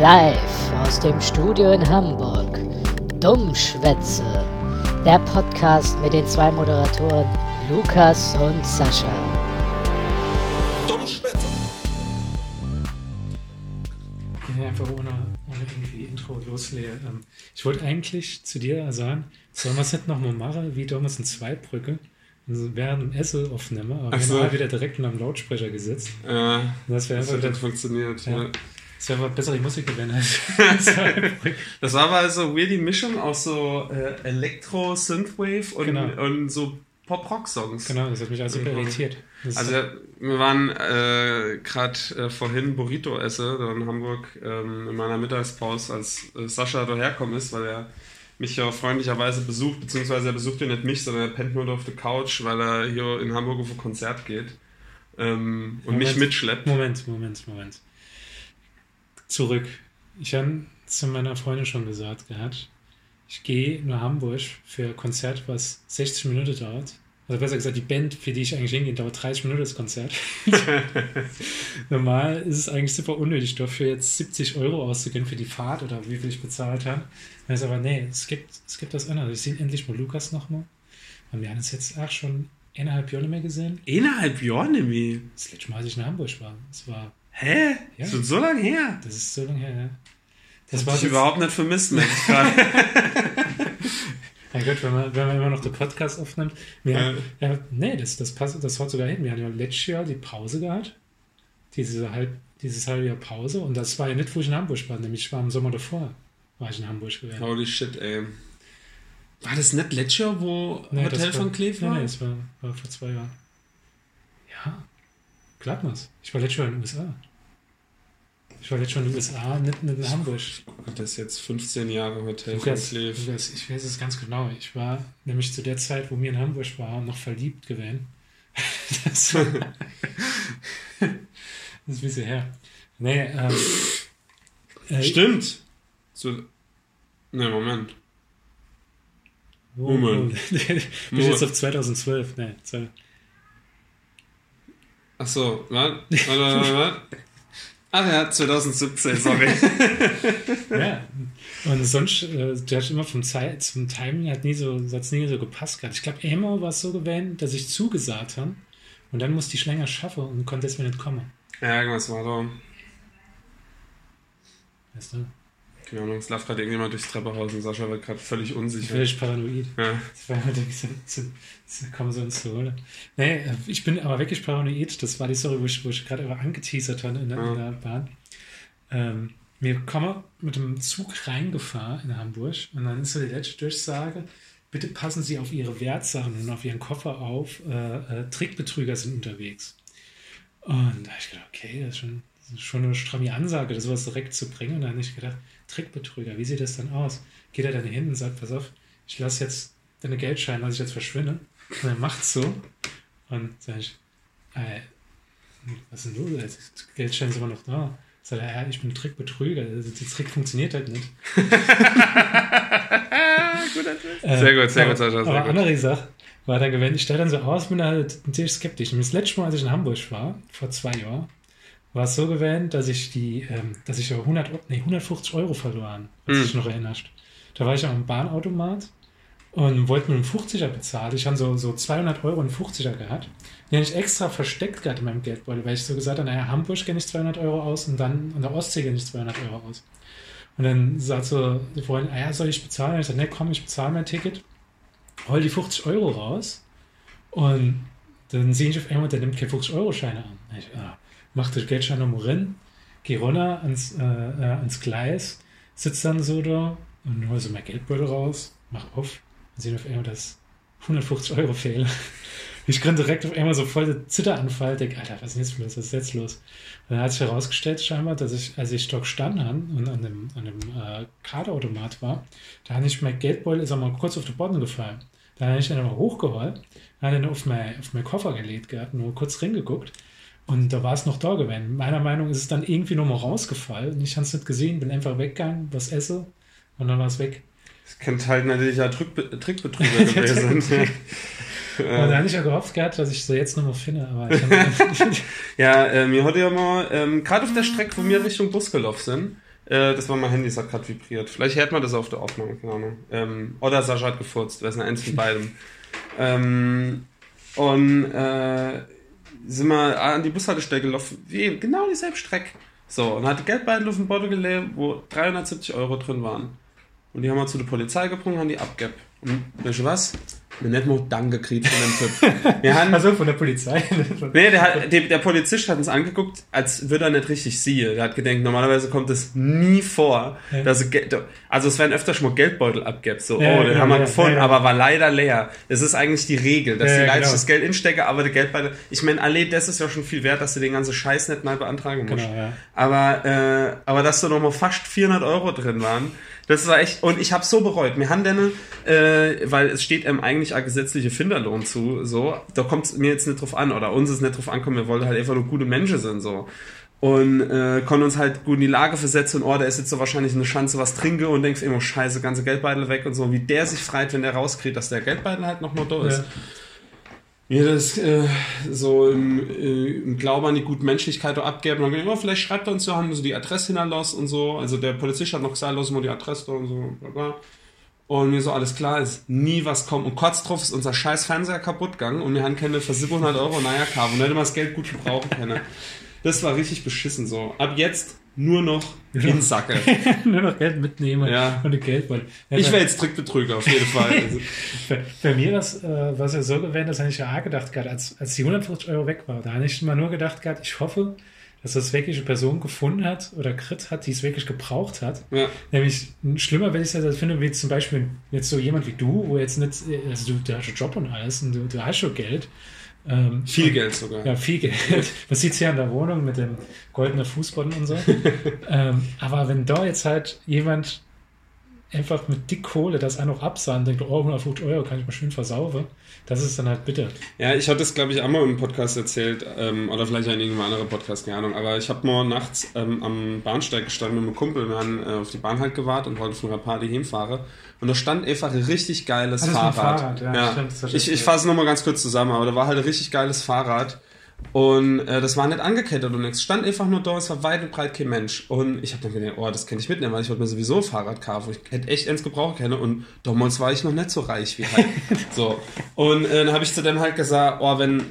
Live aus dem Studio in Hamburg. Dummschwätze. Der Podcast mit den zwei Moderatoren Lukas und Sascha. Dummschwätze. Ja, einfach ohne, ohne irgendwie Intro loslegen. Ähm, ich wollte eigentlich zu dir sagen, sollen wir es nicht nochmal machen, wie damals in Zweibrücke? Also während dem Essen aufnehmen, aber Ach wir so. haben halt wieder direkt in einem Lautsprecher gesetzt. Ja, Das wäre das einfach, hat das, funktioniert. Ja. Ja. Das wär einfach bessere Musik gewesen Zweibrücke. Das war aber so weird die Mischung aus so äh, Elektro, Synthwave und, Genau. und so Pop-Rock-Songs. Genau, das hat mich also super Mhm. irritiert. Also wir waren äh, gerade äh, vorhin Burrito esse in Hamburg ähm, in meiner Mittagspause, als äh, Sascha daherkommen ist, weil er mich ja freundlicherweise besucht, beziehungsweise er besucht ja nicht mich, sondern er pennt nur auf der Couch, weil er hier in Hamburg auf ein Konzert geht ähm, und mich Moment. mitschleppt. Moment, Moment, Moment. Zurück. Ich habe zu meiner Freundin schon gesagt gehabt, ich gehe nach Hamburg für ein Konzert, was 60 Minuten dauert. Also besser gesagt, die Band, für die ich eigentlich hingehe, dauert 30 Minuten das Konzert. Normal ist es eigentlich super unnötig, dafür jetzt 70 Euro auszugeben für die Fahrt oder wie viel ich bezahlt habe. Dann ist aber, nee, es gibt, es gibt das anderes. Ich sehe endlich mal Lukas nochmal. Und wir haben es jetzt auch schon eineinhalb Jahre nicht mehr gesehen. Innerhalb Jahren nämlich. Das letzte Mal, als ich in Hamburg war. Es war Hä? Ja. Ist schon so lange her? Das ist so lange her, ja. Das Das war ich jetzt, überhaupt nicht vermisst, gerade. ja gut, wenn man, wenn man immer noch den Podcast aufnimmt. Wir, Ja. ja, nee, das, das passt, das haut sogar hin. Wir hatten ja letztes Jahr die Pause gehabt. Diese halb, dieses halbe Jahr Pause. Und das war ja nicht, wo ich in Hamburg war, nämlich ich war im Sommer davor, war ich in Hamburg gewesen. Holy shit, ey. War das nicht letztes Jahr, wo Nee, Hotel von Cleve war? Nee, nee, das war, war vor zwei Jahren. Ja, Gladmas. Ich war letztes Jahr in den USA. Ich war jetzt schon in den USA, nicht, nicht in Hamburg. Ich gucke das jetzt 15 Jahre Hotel Lukas, Lukas, ich weiß es ganz genau. Ich war nämlich zu der Zeit, wo mir in Hamburg war, noch verliebt gewesen. Das, das ist ein bisschen her. Nee, ähm, äh, Stimmt. So, ne, Moment. Moment. Moment. Bin ich jetzt auf 2012? Ne, 2012. Ach so, warte, warte, warte, warte. Ach ja, 2017, sorry. ja. Und sonst, äh, du hast immer vom Zeit, zum Timing hat nie so, hat's nie so gepasst gehabt. Ich glaube, Emo war es so gewählt, dass ich zugesagt habe und dann musste ich länger schaffen und konnte es mir nicht kommen. Ja, irgendwas war da. Weißt du? Keine Ahnung, es läuft gerade irgendjemand durchs Treppenhaus und Sascha wird gerade völlig unsicher. Völlig paranoid. Ja. Das war kommen sie uns zu Rolle. Nee, äh, ich bin aber wirklich paranoid. Das war die Story, wo ich, wo ich gerade angeteasert habe in der, in der Bahn. Ähm, wir kommen mit dem Zug reingefahren in Hamburg und dann ist so die letzte Durchsage, bitte passen Sie auf Ihre Wertsachen und auf Ihren Koffer auf, äh, äh, Trickbetrüger sind unterwegs. Und da habe ich gedacht, okay, das ist schon, das ist schon eine stramme Ansage, das sowas direkt zu bringen. Und dann habe ich gedacht, Trickbetrüger, wie sieht das dann aus? Geht er dann hin und sagt, pass auf, ich lasse jetzt deine Geldscheine, lasse ich jetzt verschwinden. Und er macht so. Und sag ich, äh, was ist denn los? Die Geldscheine ist immer noch da. Sagt er, ja, ich bin Trickbetrüger. Also, der Trick funktioniert halt nicht. Äh, Sehr gut, sehr aber, gut, Sascha, sehr aber gut. andere Sache war dann gewesen, ich stelle dann so aus, bin halt natürlich skeptisch. Und das letzte Mal, als ich in Hamburg war, vor zwei Jahren, war es so gewesen, dass ich die, ähm, dass ich ja 100, Eu- nee, 150 Euro verloren, was Hm. sich noch erinnerst. Da war ich am Bahnautomat und wollte mir einen 50er bezahlen. Ich habe so, so 200 Euro und einen 50er gehabt. Den habe ich extra versteckt gehabt in meinem Geldbeutel, weil ich so gesagt habe, naja, Hamburg gebe ich 200 Euro aus und dann an der Ostsee gebe ich 200 Euro aus. Und dann sagt so die Freundin, ah ja, soll ich bezahlen? Und ich sage, ne, komm, ich bezahle mein Ticket. Hol die 50 Euro raus und dann sehe ich auf einmal, der nimmt keine 50-Euro-Scheine an. Ich, ah, mach den Geldschein nochmal rein, geh runter ans, äh, äh, ans Gleis, sitz dann so da und hol so mein Geldbeutel raus, mach auf und sehe auf einmal, dass 150 Euro fehlen. Ich konnte direkt auf einmal so voll der Zitteranfall, denke, Alter, was ist denn jetzt los? Was ist jetzt los? Und dann hat sich herausgestellt, scheinbar, dass ich, als ich dort gestanden habe und an dem, an dem äh, Karteautomat war, da habe ich mein Geldbeutel, ist einmal kurz auf den Boden gefallen. Dann habe ich den aber hochgeholt, habe den auf mein, auf mein Koffer gelegt gehabt, nur kurz reingeguckt. Und da war es noch da gewesen. Meiner Meinung nach ist es dann irgendwie nochmal rausgefallen. Ich habe es nicht gesehen, bin einfach weggegangen, was esse und dann war es weg. Das könnte halt natürlich ja Trickbe Trickbetrüger gewesen sein. Und äh, habe ich ja gehofft gehabt, dass ich sie jetzt nochmal finde, aber ja, äh, mir heute ja mal, ähm, gerade auf der Strecke, wo wir Richtung Busgelov sind, Äh, das war mein Handy, das hat gerade vibriert. Vielleicht hört man das auf der Aufnahme, keine Ahnung. Ähm, oder Sascha hat gefurzt, wer ist denn eins von beidem. ähm, und äh, sind wir an die Bushaltestelle gelaufen, wie genau dieselbe Strecke. So, und hat Geldbeutel auf dem gelegt, wo 370 Euro drin waren. Und die haben wir zu der Polizei gebracht, haben die abgegeben. Und weißt du was? Wir haben nicht mal Danke gekriegt von dem Typ. Wir haben, Also von der Polizei. nee, der, hat, der, der Polizist hat uns angeguckt, als würde er nicht richtig sehen. Der hat gedacht, normalerweise kommt es nie vor, Ja. dass er Geld, also es werden öfter schon mal Geldbeutel abgibt. So, Ja, oh, den genau, haben wir ja, gefunden, ja, ja. aber war leider leer. Das ist eigentlich die Regel, dass Ja, die ja, Leute genau. das Geld instecken, aber der Geldbeutel, ich meine, alle, das ist ja schon viel wert, dass du den ganzen Scheiß nicht mal beantragen musst. Genau, ja. Aber, äh, aber dass da noch mal fast 400 Euro drin waren, das war echt, und ich habe so bereut. Wir haben dann, äh, weil es steht einem eigentlich ein gesetzlicher Finderlohn zu, so, da kommt es mir jetzt nicht drauf an, oder uns ist nicht drauf ankommen, wir wollten halt einfach nur gute Menschen sind, so. Und äh, konnten uns halt gut in die Lage versetzen oh, da ist jetzt so wahrscheinlich eine Chance, was trinke und denkst immer, scheiße, ganze Geldbeutel weg und so, wie der sich freut, wenn der rauskriegt, dass der Geldbeutel halt noch mal da ist. Ja. Mir das äh, so im, äh, im Glauben an die gute Menschlichkeit abgeben. Und dann immer, vielleicht schreibt er uns ja, haben wir so die Adresse hinterlassen und so. Also der Polizist hat noch gesagt, lassen wir die Adresse da und so. Bla bla. Und mir so, alles klar, ist nie was kommt. Und kurz drauf ist unser scheiß Fernseher kaputt gegangen und wir haben keine für 700 Euro naja kaufen und hätte man das Geld gut gebrauchen können. Das war richtig beschissen so. Ab jetzt nur noch in Sacke. Nur noch Geld mitnehmen Ja. und Geldbeutel. Ja, Ich wäre jetzt Trickbetrüger auf jeden Fall. Also, Bei, bei mir das, äh, was ja so gewesen das habe ich ja auch gedacht gehabt, als, als die 150 Euro weg war, da habe ich mal nur gedacht gehabt, ich hoffe, dass das wirklich eine Person gefunden hat oder Krit hat, die es wirklich gebraucht hat. ja. Nämlich schlimmer, wenn ich das also finde, wie zum Beispiel jetzt so jemand wie du, wo jetzt nicht, also du, du hast einen Job und alles und du, du hast schon Geld. Ähm, Viel Geld sogar. ja, viel Geld. Man sieht es hier an der Wohnung mit dem goldenen Fußboden und so. ähm, aber wenn da jetzt halt jemand einfach mit dick Kohle das auch noch absah und denkt, oh, 150 Euro kann ich mal schön versaufen, das ist dann halt bitter. Ja, ich hatte das, glaube ich, einmal im Podcast erzählt, ähm, oder vielleicht in irgendeinem anderen Podcast, keine Ahnung. Aber ich habe mal nachts ähm, am Bahnsteig gestanden mit einem Kumpel. Wir haben äh, auf die Bahn halt gewartet und wollten von einer Party hinfahren. Und da stand einfach ein richtig geiles Ah, Fahrrad. Fahrrad, ja, stimmt, hast du ich ich fasse es nochmal ganz kurz zusammen, aber da war halt ein richtig geiles Fahrrad. Und äh, das war nicht angekettet und nichts. Stand einfach nur da, es war weit und breit kein Mensch. Und ich habe dann gedacht, oh, das kann ich mitnehmen, weil ich wollte mir sowieso ein Fahrrad kaufen. Ich hätte echt eins gebrauchen können. Und damals war ich noch nicht so reich wie halt. so. Und äh, dann habe ich zu dem halt gesagt, oh, wenn,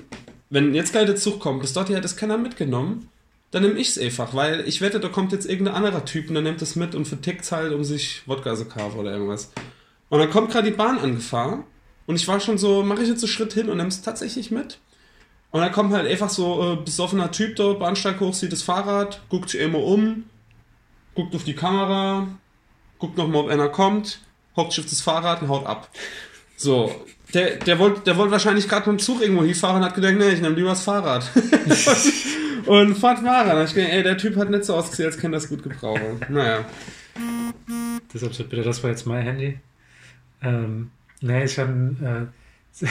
wenn jetzt gleich der Zug kommt, bis dort hat das keiner mitgenommen, dann nehme ich es einfach, weil ich wette, da kommt jetzt irgendein anderer Typ und der nimmt es mit und vertickt es halt, um sich Wodka zu kaufen oder irgendwas. Und dann kommt gerade die Bahn angefahren und ich war schon so, mache ich jetzt einen Schritt hin und nehme es tatsächlich mit. Und dann kommt halt einfach so äh, besoffener Typ da, Bahnsteig hoch, sieht das Fahrrad, guckt sich immer um, guckt auf die Kamera, guckt nochmal, ob einer kommt, hockt sich auf das Fahrrad und haut ab. So, der, der wollte der wollt wahrscheinlich gerade mit dem Zug irgendwo hinfahren und hat gedacht, nee, ich nehme lieber das Fahrrad. und fahrt Fahrrad. Hab ich gedacht, ey, der Typ hat nicht so ausgesehen, als kann das gut gebrauchen. Naja. Deshalb bitte, das war jetzt mein Handy. Ähm, nee, ich habe äh,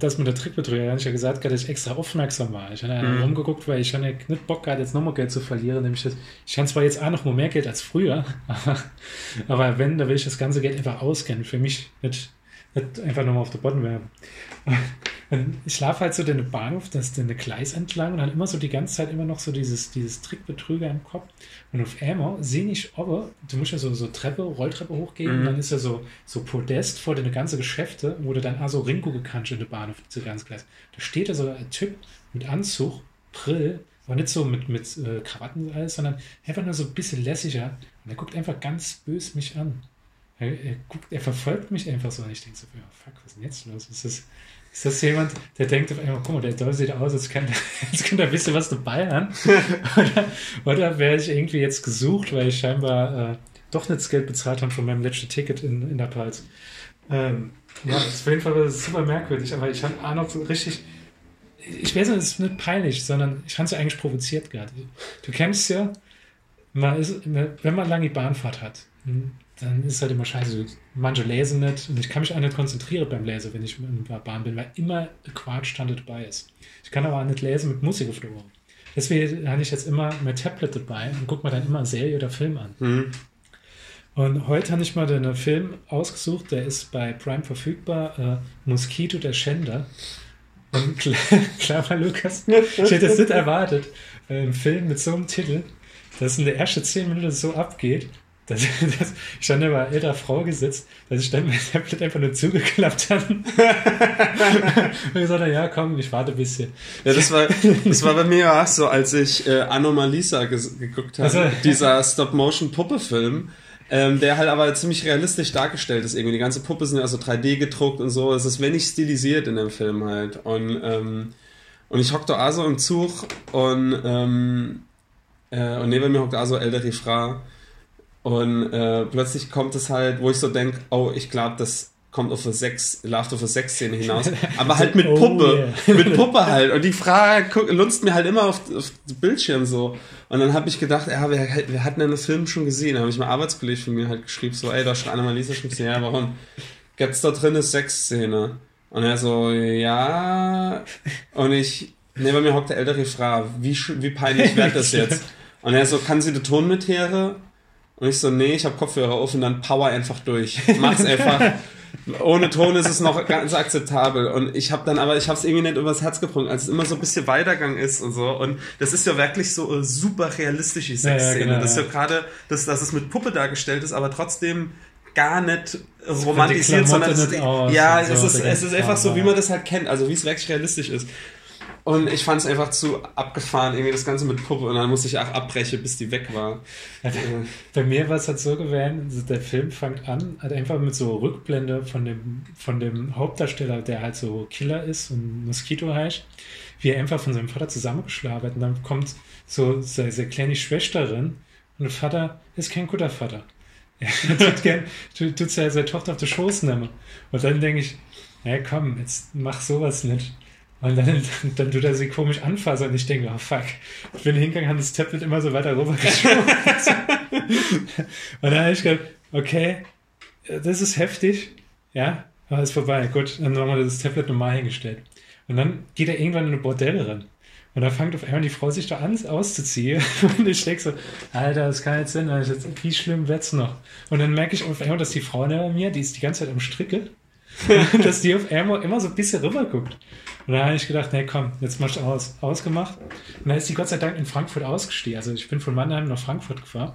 das mit der Trickbetrüger, habe ich ja gesagt, dass ich extra aufmerksam war. Ich habe ja Mhm. rumgeguckt, weil ich habe ja nicht Bock gehabt, jetzt nochmal Geld zu verlieren. Nämlich das, ich habe zwar jetzt auch noch mal mehr Geld als früher, aber, aber wenn, da will ich das ganze Geld einfach auskennen. Für mich nicht, nicht einfach nochmal auf der Boden werfen. Und ich schlafe halt so den Bahnhof, das den Gleis entlang und dann immer so die ganze Zeit immer noch so dieses, dieses Trickbetrüger im Kopf. Und auf einmal sehe ich, aber du musst ja so, so Treppe, Rolltreppe hochgehen Mhm. und dann ist ja so, so Podest vor deine ganze Geschäfte, wo du dann auch so Ringo gekannt in der Bahnhof, so ganz Gleis. Da steht da so ein Typ mit Anzug, Brill, aber nicht so mit, mit äh, Krawatten und alles, sondern einfach nur so ein bisschen lässiger. Und er guckt einfach ganz bös mich an. Er, er, guckt, er verfolgt mich einfach so und ich denke so, ja, fuck, was ist denn jetzt los? Ist das, ist das jemand, der denkt auf einmal, guck mal, der Doll sieht aus, als könnte, als könnte er bisschen was dabei haben. oder oder wäre ich irgendwie jetzt gesucht, weil ich scheinbar äh, doch nicht das Geld bezahlt habe von meinem letzten Ticket in, in der Pals. Ähm, ja, das ist auf jeden Fall super merkwürdig, aber ich habe auch noch so richtig. Ich weiß nicht, es ist nicht peinlich, sondern ich fand es ja eigentlich provoziert gerade. Du kennst ja, man ist, wenn man lange Bahnfahrt hat, dann ist es halt immer scheiße. Manche lesen nicht und ich kann mich auch nicht konzentrieren beim Lesen, wenn ich in der Bahn bin, weil immer Quatschstande dabei ist. Ich kann aber auch nicht lesen mit Musik auf der Ohren. Deswegen habe ich jetzt immer mein Tablet dabei und gucke mir dann immer eine Serie oder Film an. Mhm. Und heute habe ich mal den Film ausgesucht, der ist bei Prime verfügbar, äh, Mosquito der Schänder. Und klar, klar Lukas, ich hätte es nicht erwartet, äh, ein Film mit so einem Titel, dass in der ersten zehn Minuten so abgeht, dass, dass ich stand da bei älterer Frau gesetzt, dass ich dann mein Tablet einfach nur zugeklappt habe. und gesagt habe, ja, komm, ich warte ein bisschen. Ja, das war, das war bei mir auch so, als ich äh, Anomalisa geguckt habe, Also- dieser Stop-Motion-Puppe-Film. Ähm, der halt aber ziemlich realistisch dargestellt ist irgendwie. Die ganze Puppe sind ja so 3D gedruckt und so. Es ist wenig stilisiert in dem Film halt. Und, ähm, und ich hockte da so im Zug und, ähm, äh, und neben mir hockte also ältere Frau. Und äh, plötzlich kommt es halt, wo ich so denke, oh, ich glaube, das kommt auf eine Sex, läuft auf eine Sexszene hinaus. Aber halt mit Oh, Puppe. yeah. Mit Puppe halt. Und die Frau guck, lunzt mir halt immer auf, auf den Bildschirm so. Und dann habe ich gedacht, ja, wir, wir hatten ja den Film schon gesehen. Da habe ich mal Arbeitskollege von mir halt geschrieben, so, ey, da schon Annalisa schon gesehen. Ja, warum? Gibt's da drin eine Sexszene? Und er so, ja. Und ich, neben mir hockt der ältere Frau, wie, wie peinlich wird das jetzt? Und er so, kann sie den Ton mithören? Und ich so, nee, ich habe Kopfhörer auf und dann power einfach durch. Mach's einfach. Ohne Ton ist es noch ganz akzeptabel. Und ich habe dann aber, ich habe es irgendwie nicht übers Herz gebrungen, als es immer so ein bisschen Weitergang ist und so. Und das ist ja wirklich so eine super realistische Sexszene. genau, das ist ja. ja gerade, dass, dass es mit Puppe dargestellt ist, aber trotzdem gar nicht romantisiert, sondern es, ja, es ist, es ist einfach so, wie ja. man das halt kennt, also wie es wirklich realistisch ist. Und ich fand es einfach zu abgefahren, irgendwie das Ganze mit Puppe. Und dann musste ich auch abbrechen, bis die weg war. Äh, Bei mir war es halt so gewesen, also der Film fängt an, halt einfach mit so Rückblende von dem, von dem Hauptdarsteller, der halt so Killer ist und Mosquito heißt, wie er einfach von seinem Vater zusammengeschlagen wird. Und dann kommt so seine, seine kleine Schwesterin und der Vater ist kein guter Vater. Er tut gern, tut, tut seine, seine Tochter auf den Schoß nehmen. Und dann denke ich, ja komm, jetzt mach sowas nicht. Und dann, dann, dann tut er sie komisch anfassen und ich denke, oh fuck. Ich bin hingegangen, habe das Tablet immer so weiter rübergeschoben. und dann habe ich gedacht, okay, das ist heftig, ja, aber ist vorbei. Gut, dann haben wir das Tablet normal hingestellt. Und dann geht er irgendwann in eine Bordelle rein. Und dann fängt auf einmal die Frau sich da an auszuziehen. Und ich denke so, Alter, das kann jetzt sein. Wie schlimm wird's noch? Und dann merke ich auf einmal, dass die Frau neben mir, die ist die ganze Zeit am Stricke, dass die auf einmal immer so ein bisschen rüber guckt. Und dann habe ich gedacht, nee, komm, jetzt machst du aus. Ausgemacht. Und dann ist die Gott sei Dank in Frankfurt ausgestiegen. Also ich bin von Mannheim nach Frankfurt gefahren.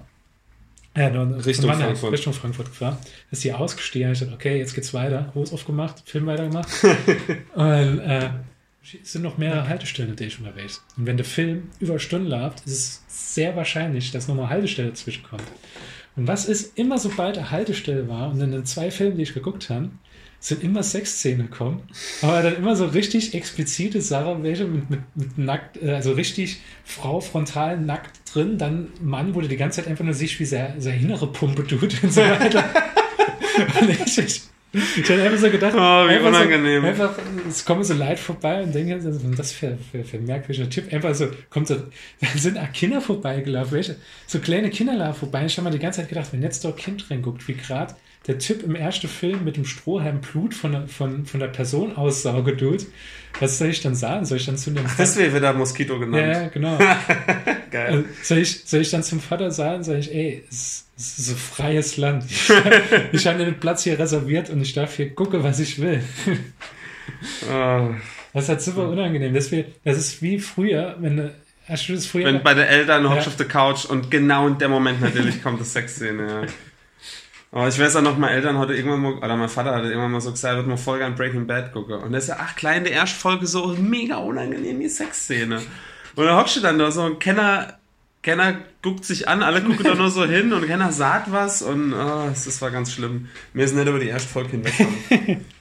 Ja, no, Richtung Mannheim, Frankfurt. Richtung Frankfurt gefahren. Ist die ausgestiegen. Ich dachte, okay, jetzt geht's weiter. Hose aufgemacht, Film weitergemacht. Und äh, es sind noch mehrere Haltestellen natürlich unterwegs. Und wenn der Film über Stunden läuft, ist es sehr wahrscheinlich, dass nochmal eine Haltestelle dazwischen kommt. Und was ist immer, sobald eine Haltestelle war, und in den zwei Filmen, die ich geguckt habe, sind immer Sexszenen gekommen, aber dann immer so richtig explizite Sachen, welche mit, mit, mit nackt, äh, also richtig Frau frontal nackt drin, dann Mann, wo du die ganze Zeit einfach nur siehst, wie seine, seine innere Pumpe tut und so weiter. und ich, ich, ich habe einfach so gedacht, Oh, wie einfach unangenehm. So, einfach, es kommen so Leute vorbei und denke, was ist denn das für, für, für ein merkwürdiger Typ? Einfach so, kommt so, da sind auch Kinder vorbeigelaufen, welche, so kleine Kinder laufen vorbei. Ich habe mir die ganze Zeit gedacht, wenn jetzt doch ein Kind reinguckt, wie gerade der Typ im ersten Film mit dem Strohhalm Blut von, der- von, von der Person aussauge tut, was soll ich dann sagen? Soll ich dann zu dem Deswegen wird er Moskito genannt. ja, genau. Geil. Also, soll, ich, soll ich dann zum Vater sagen, sage ich, ey, es, es ist ein freies Land. Ich, ich habe den Platz hier reserviert und ich darf hier gucken, was ich will. Oh. Das ist halt super unangenehm. Das, wir, das ist wie früher, wenn du, hast du das früher? Wenn bei den Eltern hockst Ja. auf der Couch und genau in dem Moment natürlich kommt das Sexszene, ja. Aber ich weiß auch noch, meine Eltern hatte irgendwann mal, oder mein Vater hatte irgendwann mal so gesagt, er wird mal Folge an Breaking Bad gucken. Und das ist ja, ach, klein, in der ersten Folge so mega unangenehm, die Sexszene. Und dann hockst du dann da so und Kenner, Kenner guckt sich an, alle gucken da nur so hin und Kenner sagt was und oh, das, das war ganz schlimm. Mir ist nicht über die erste Folge hinweggekommen.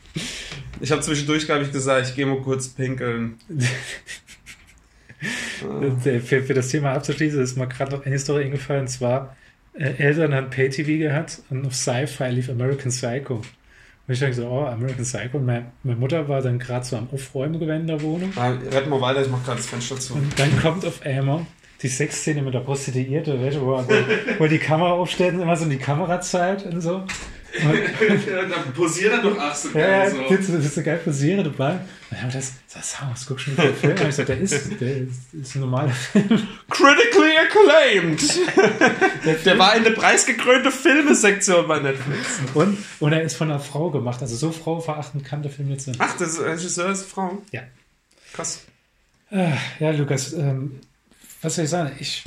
Ich habe zwischendurch, glaube ich, gesagt, ich gehe mal kurz pinkeln. für, für das Thema abzuschließen, ist mir gerade noch eine Story eingefallen. Und zwar, äh, Eltern haben Pay-TV gehabt und auf Sci-Fi lief American Psycho. Und ich denke so, oh, American Psycho. Und meine, meine Mutter war dann gerade so am Aufräumen gewesen in der Wohnung. Ah, Red mal weiter, ich mach gerade das Fenster zu. Und dann kommt auf einmal die Sexszene mit der Prostituierte, wo, wo die Kamera aufstellt und immer so in die Kamera zeigt und so. Und, da posiert er doch ach so ja, geil ja, so. das ist so geil posiere dabei. Und dann haben wir das, das, das guck schon den Film. Und ich so, der ist, der ist, ist ein normaler Film. Critically acclaimed! Der war in der preisgekrönte Filmesektion bei Netflix. Und, und er ist von einer Frau gemacht. Also so frauenverachtend kann der Film jetzt sein. Ach, das ist Regisseur ist eine Frau. Ja. Krass. Ah, Ja, Lukas, ähm, was soll ich sagen? Ich,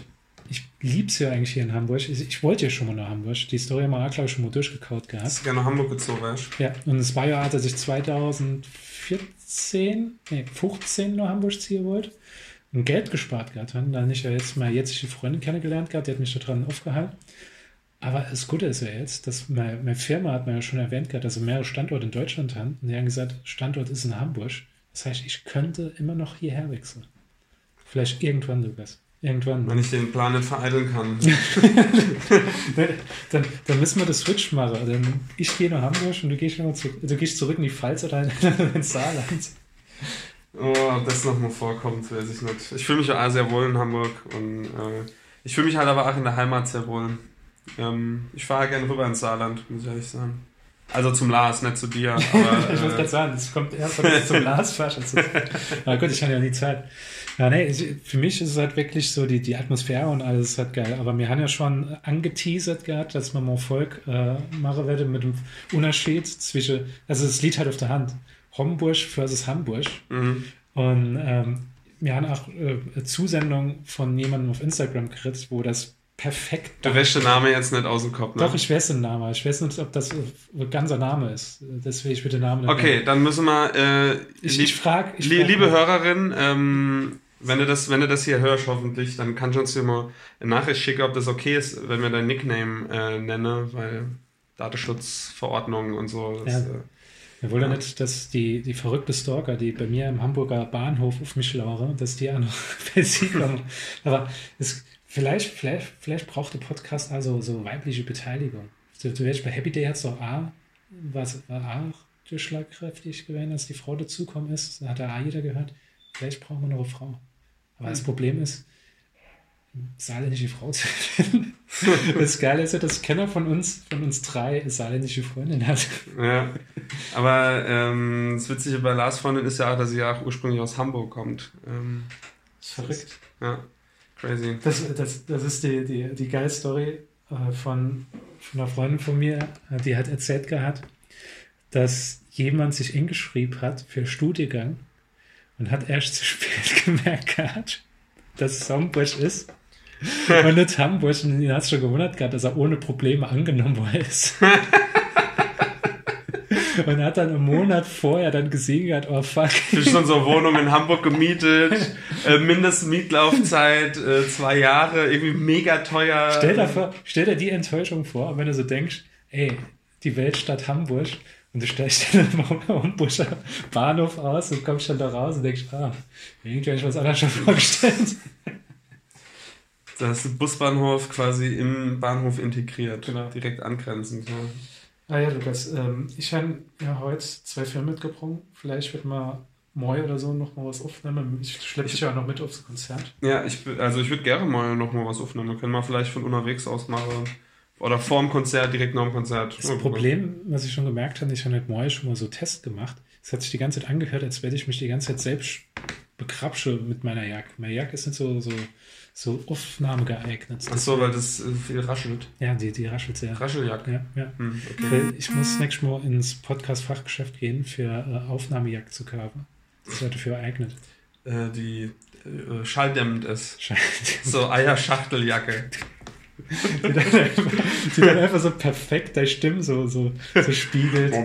es ja eigentlich hier in Hamburg. Ich, ich wollte ja schon mal nach Hamburg. Die Story haben wir, glaube ich, schon mal durchgekaut gehabt. Hast du gerne nach Hamburg gezogen, weißt Ja, und es war ja, dass ich 2014, nee, 15 nach Hamburg ziehen wollte und Geld gespart gehabt habe. Dann ich ja jetzt mal jetzt die Freundin kennengelernt gehabt, die hat mich da dran aufgehalten. Aber das Gute ist ja jetzt, dass meine, meine Firma hat mir ja schon erwähnt gehabt, dass wir mehrere Standorte in Deutschland haben. Und die haben gesagt, Standort ist in Hamburg. Das heißt, ich könnte immer noch hierher wechseln. Vielleicht irgendwann, Lukas. Irgendwann. Wenn ich den Plan nicht vereiteln kann. dann, dann müssen wir das Switch machen. Dann ich gehe nach Hamburg und du gehst, zu, du gehst zurück in die Pfalz oder ins Saarland. Oh, ob das nochmal vorkommt, weiß ich nicht. Ich fühle mich ja sehr wohl in Hamburg und äh, ich fühle mich halt aber auch in der Heimat sehr wohl. Ähm, ich fahre gerne rüber ins Saarland, muss ich ehrlich sagen. Also zum Lars, nicht zu dir. Aber, ich muss äh, gerade sagen, das kommt erst wenn du zum Lars fährst. Na gut, ich habe ja nie Zeit. Ja, nee, für mich ist es halt wirklich so die, die Atmosphäre und alles ist halt geil. Aber wir haben ja schon angeteasert gehabt, dass man mal Volk äh, machen werde mit dem Unterschied zwischen, also das Lied halt auf der Hand. Homburg versus Hamburg. mhm. Und ähm, wir haben auch äh, eine Zusendung von jemandem auf Instagram gekriegt, wo das perfekt. Der wäscht der Name jetzt nicht aus dem Kopf, ne? Doch, ich weiß den Namen. Ich weiß nicht, ob das ein ganzer Name ist. Deswegen ich würde den Namen Okay, dann müssen wir. Äh, Ich, lieb- ich frage. Ich Lie- frag liebe. Hörerin, ähm, wenn du, das, wenn du das hier hörst, hoffentlich, dann kannst du uns mal eine Nachricht schicken, ob das okay ist, wenn wir dein Nickname äh, nenne, weil Datenschutzverordnung und so. Das, Ja. äh, Wir wollen ja nicht, dass die, die verrückte Stalker, die bei mir im Hamburger Bahnhof auf mich lauern, dass die auch noch bei sie kommen. Aber es, vielleicht, vielleicht, vielleicht braucht der Podcast also so weibliche Beteiligung. Du, du weißt, bei Happy Day hat es doch A, was war auch durchschlagkräftig gewesen, als die Frau dazukommen ist. Hat da A jeder gehört. Vielleicht brauchen wir noch eine Frau. Aber das Problem ist, saarländische Frau zu finden. Das Geile ist ja, dass keiner von uns, von uns drei saarländische Freundin hat. ja. Aber ähm, das Witzige bei Lars Freundin ist ja auch, dass sie ja auch ursprünglich aus Hamburg kommt. Ähm, Das ist verrückt. ja, crazy. Das, das, das ist die, die, die geile Story äh, von, von einer Freundin von mir, äh, die hat erzählt gehabt, dass jemand sich eingeschrieben hat für Studiengang und hat erst zu spät gemerkt gehabt, dass es Hamburg ist. Und nicht Hamburg, und ihn hat es schon gewundert gehabt, dass er ohne Probleme angenommen worden ist. und hat dann einen Monat vorher dann gesehen gehabt, oh fuck. Ich schon so Wohnung in Hamburg gemietet, äh, Mindestmietlaufzeit äh, zwei Jahre, irgendwie mega teuer. Stell dir, vor, stell dir die Enttäuschung vor, wenn du so denkst, ey, die Weltstadt Hamburg und du stellst dir dann am Hamburger Bahnhof aus und kommst dann da raus und denkst, ah, irgendwie habe ich was anderes schon vorgestellt. Da hast du Busbahnhof quasi im Bahnhof integriert, Genau. direkt angrenzend. Ja. Ah ja, Lukas, ähm, ich habe ja heute zwei Filme mitgebracht. Vielleicht wird mal Moi oder so noch mal was aufnehmen. Ich schleppe dich ja auch noch mit aufs Konzert. Ja, ich, also ich würde gerne mal noch mal was aufnehmen. Wir können mal vielleicht von unterwegs aus machen. Oder vorm Konzert, direkt nach dem Konzert. Das Problem, was ich schon gemerkt habe, ich habe mit Moi schon mal so Test gemacht. Es hat sich die ganze Zeit angehört, als werde ich mich die ganze Zeit selbst bekrapsche mit meiner Jacke. Meine Jacke ist nicht so, so, so Aufnahme geeignet. Ach so, weil das äh, viel raschelt. Ja, die, die raschelt sehr. Rascheljagd. Ja, ja. Hm, okay. Ich muss nächstes Mal ins Podcast-Fachgeschäft gehen, für äh, Aufnahmejagd zu kaufen. Das ist dafür geeignet. Äh, die äh, schalldämmend ist. Scheiße. So Eierschachteljacke. Die dann, einfach, die dann einfach so perfekt deine Stimme so, so, so spiegelt.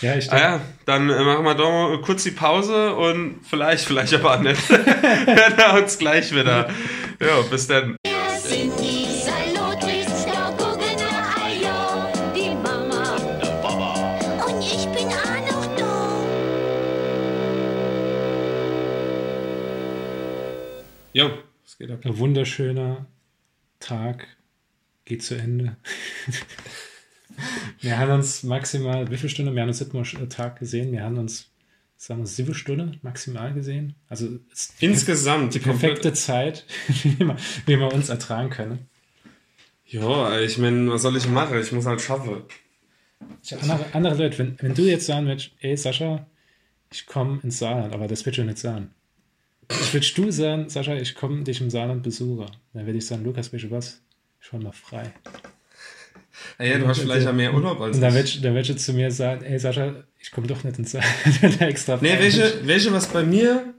Ja, ich Ah denke, ja, dann äh, machen wir doch mal kurz die Pause und vielleicht, vielleicht aber auch nicht. Hören wir uns gleich wieder. Ja, bis dann. Jo, es geht ab. ein wunderschöner Tag geht zu Ende. Wir haben uns maximal, wie viele Stunden? Wir haben uns nicht mal Tag gesehen. Wir haben uns, sagen wir, sieben Stunden maximal gesehen. Also Insgesamt die perfekte Zeit, wie wir, uns ertragen können. Ja, ich meine, was soll ich machen? Ich muss halt schaffen. Ich, andere, andere Leute, wenn, wenn du jetzt sagen würdest, ey Sascha, ich komme ins Saarland, aber das wird schon nicht sagen. Ich würde du sagen, Sascha, ich komme dich im Saarland besuchen. Dann würde ich sagen, Lukas, weißt du was? Ich hol mal frei. Ey, ja, du hast vielleicht ja mehr Urlaub als Und dann ich. dann würdest du zu mir sagen, ey Sascha, ich komme doch nicht ins Saarland. extra Nee, frei. welche, welche, was bei mir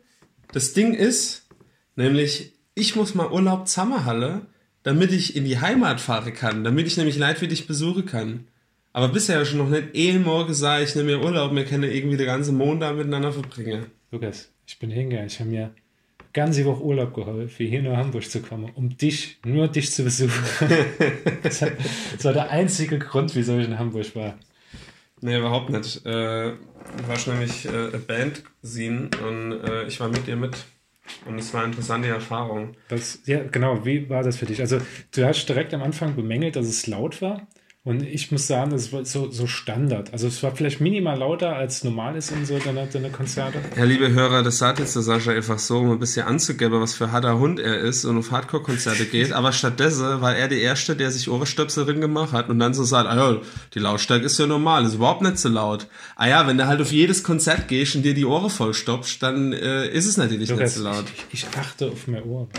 Das Ding ist, nämlich, ich muss mal Urlaub Zammerhalle, damit ich in die Heimat fahren kann, damit ich nämlich leidwillig besuchen kann. Aber bisher schon noch nicht eh morgen sah ich nehme mir Urlaub, wir können irgendwie den ganzen Monat miteinander verbringen. Lukas, ich bin hingegangen. Ich habe mir ganze Woche Urlaub geholfen, hier nach Hamburg zu kommen, um dich, nur dich zu besuchen. das, war der einzige Grund, wieso ich in Hamburg war. Nee, überhaupt nicht. Äh, du warst nämlich äh, eine Band sehen und äh, ich war mit ihr mit. Und es war eine interessante Erfahrung. Das, ja, genau. Wie war das für dich? Also, du hast direkt am Anfang bemängelt, dass es laut war. Und ich muss sagen, das war so, so Standard. Also, es war vielleicht minimal lauter, als normal ist in so deine, deine Konzerte. Ja, liebe Hörer, das sagt jetzt der Sascha einfach so, um ein bisschen anzugeben, was für ein harter Hund er ist und auf Hardcore-Konzerte geht. Aber stattdessen war er der Erste, der sich Ohrenstöpsel drin gemacht hat und dann so sagt, ah ja, die Lautstärke ist ja normal, ist überhaupt nicht so laut. Ah ja, wenn du halt auf jedes Konzert gehst und dir die Ohren vollstopfst, dann äh, ist es natürlich nicht Lukas, so laut. ich, ich achte auf meine Ohren.